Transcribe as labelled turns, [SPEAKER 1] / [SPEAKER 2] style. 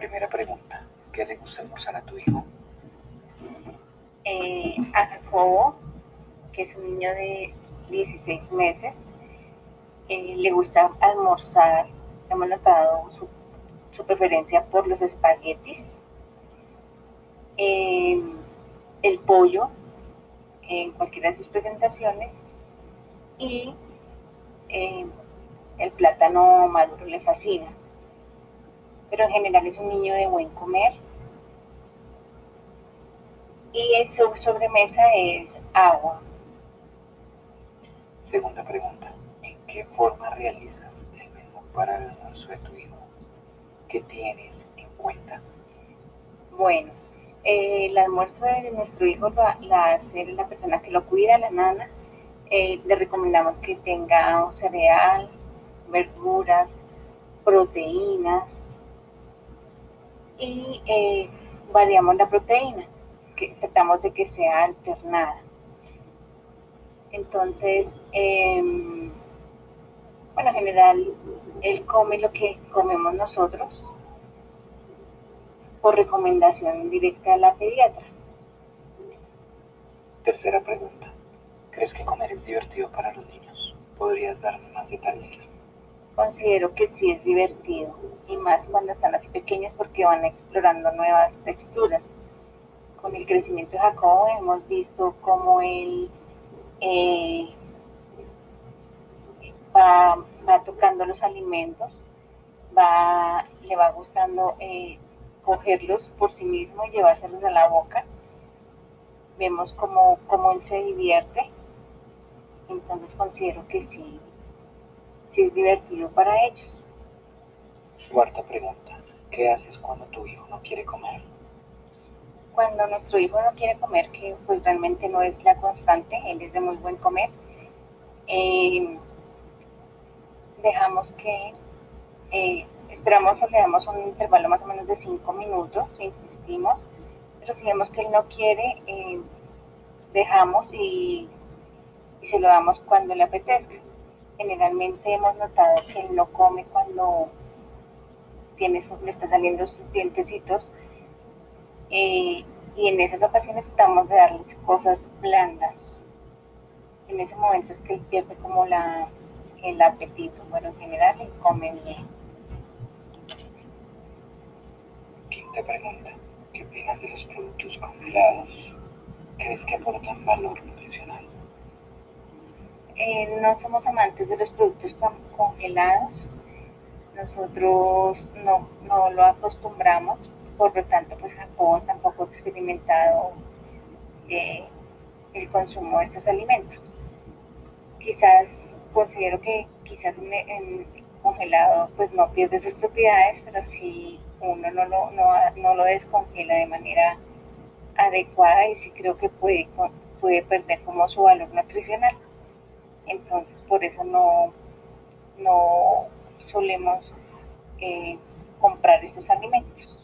[SPEAKER 1] Primera pregunta, ¿qué le gusta almorzar a tu hijo?
[SPEAKER 2] Eh, a Jacobo, que es un niño de 16 meses, eh, le gusta almorzar, hemos notado su, preferencia por los espaguetis, eh, el pollo en cualquiera de sus presentaciones y el plátano maduro le fascina. Pero en general es un niño de buen comer. Y su sobremesa es agua.
[SPEAKER 1] Segunda pregunta. ¿En qué forma realizas el menú para el almuerzo de tu hijo? ¿Qué tienes en cuenta?
[SPEAKER 2] Bueno, eh, el almuerzo de nuestro hijo lo, la hace la persona que lo cuida, la nana. Eh, le recomendamos que tenga un cereal, verduras, proteínas y eh, variamos la proteína, que tratamos de que sea alternada. Entonces, em, bueno, en general, él come lo que comemos nosotros por recomendación directa de la pediatra.
[SPEAKER 1] Tercera pregunta. ¿Crees que comer es divertido para los niños? ¿Podrías darme más detalles?
[SPEAKER 2] Considero que sí es divertido y más cuando están así pequeños porque van explorando nuevas texturas. Con el crecimiento de Jacobo hemos visto cómo él eh, va, tocando los alimentos, va, le va gustando eh, cogerlos por sí mismo y llevárselos a la boca. Vemos cómo, cómo él se divierte, entonces considero que sí si es divertido para ellos.
[SPEAKER 1] Cuarta pregunta. ¿Qué haces cuando tu hijo no quiere comer?
[SPEAKER 2] Cuando nuestro hijo no quiere comer, que pues realmente no es la constante, él es de muy buen comer, eh, dejamos que, eh, esperamos o le damos un intervalo más o menos de cinco minutos, insistimos, pero si vemos que él no quiere, eh, dejamos y, y se lo damos cuando le apetezca generalmente hemos notado que no come cuando tiene le está saliendo sus dientecitos eh, y en esas ocasiones tratamos de darles cosas blandas. En ese momento es que él pierde como la, el apetito, bueno, en general él come bien.
[SPEAKER 1] Quinta pregunta, ¿qué opinas de los productos congelados? ¿Crees que aportan valor nutricional?
[SPEAKER 2] Eh, no somos amantes de los productos congelados. Nosotros no, lo acostumbramos, por lo tanto, pues Jacobo tampoco ha experimentado eh, el consumo de estos alimentos. Quizás considero que quizás en, congelado pues no pierde sus propiedades, pero si uno no lo, no, lo descongela de manera adecuada y sí creo que puede, puede perder como su valor nutricional entonces por eso no, no solemos eh, comprar estos alimentos.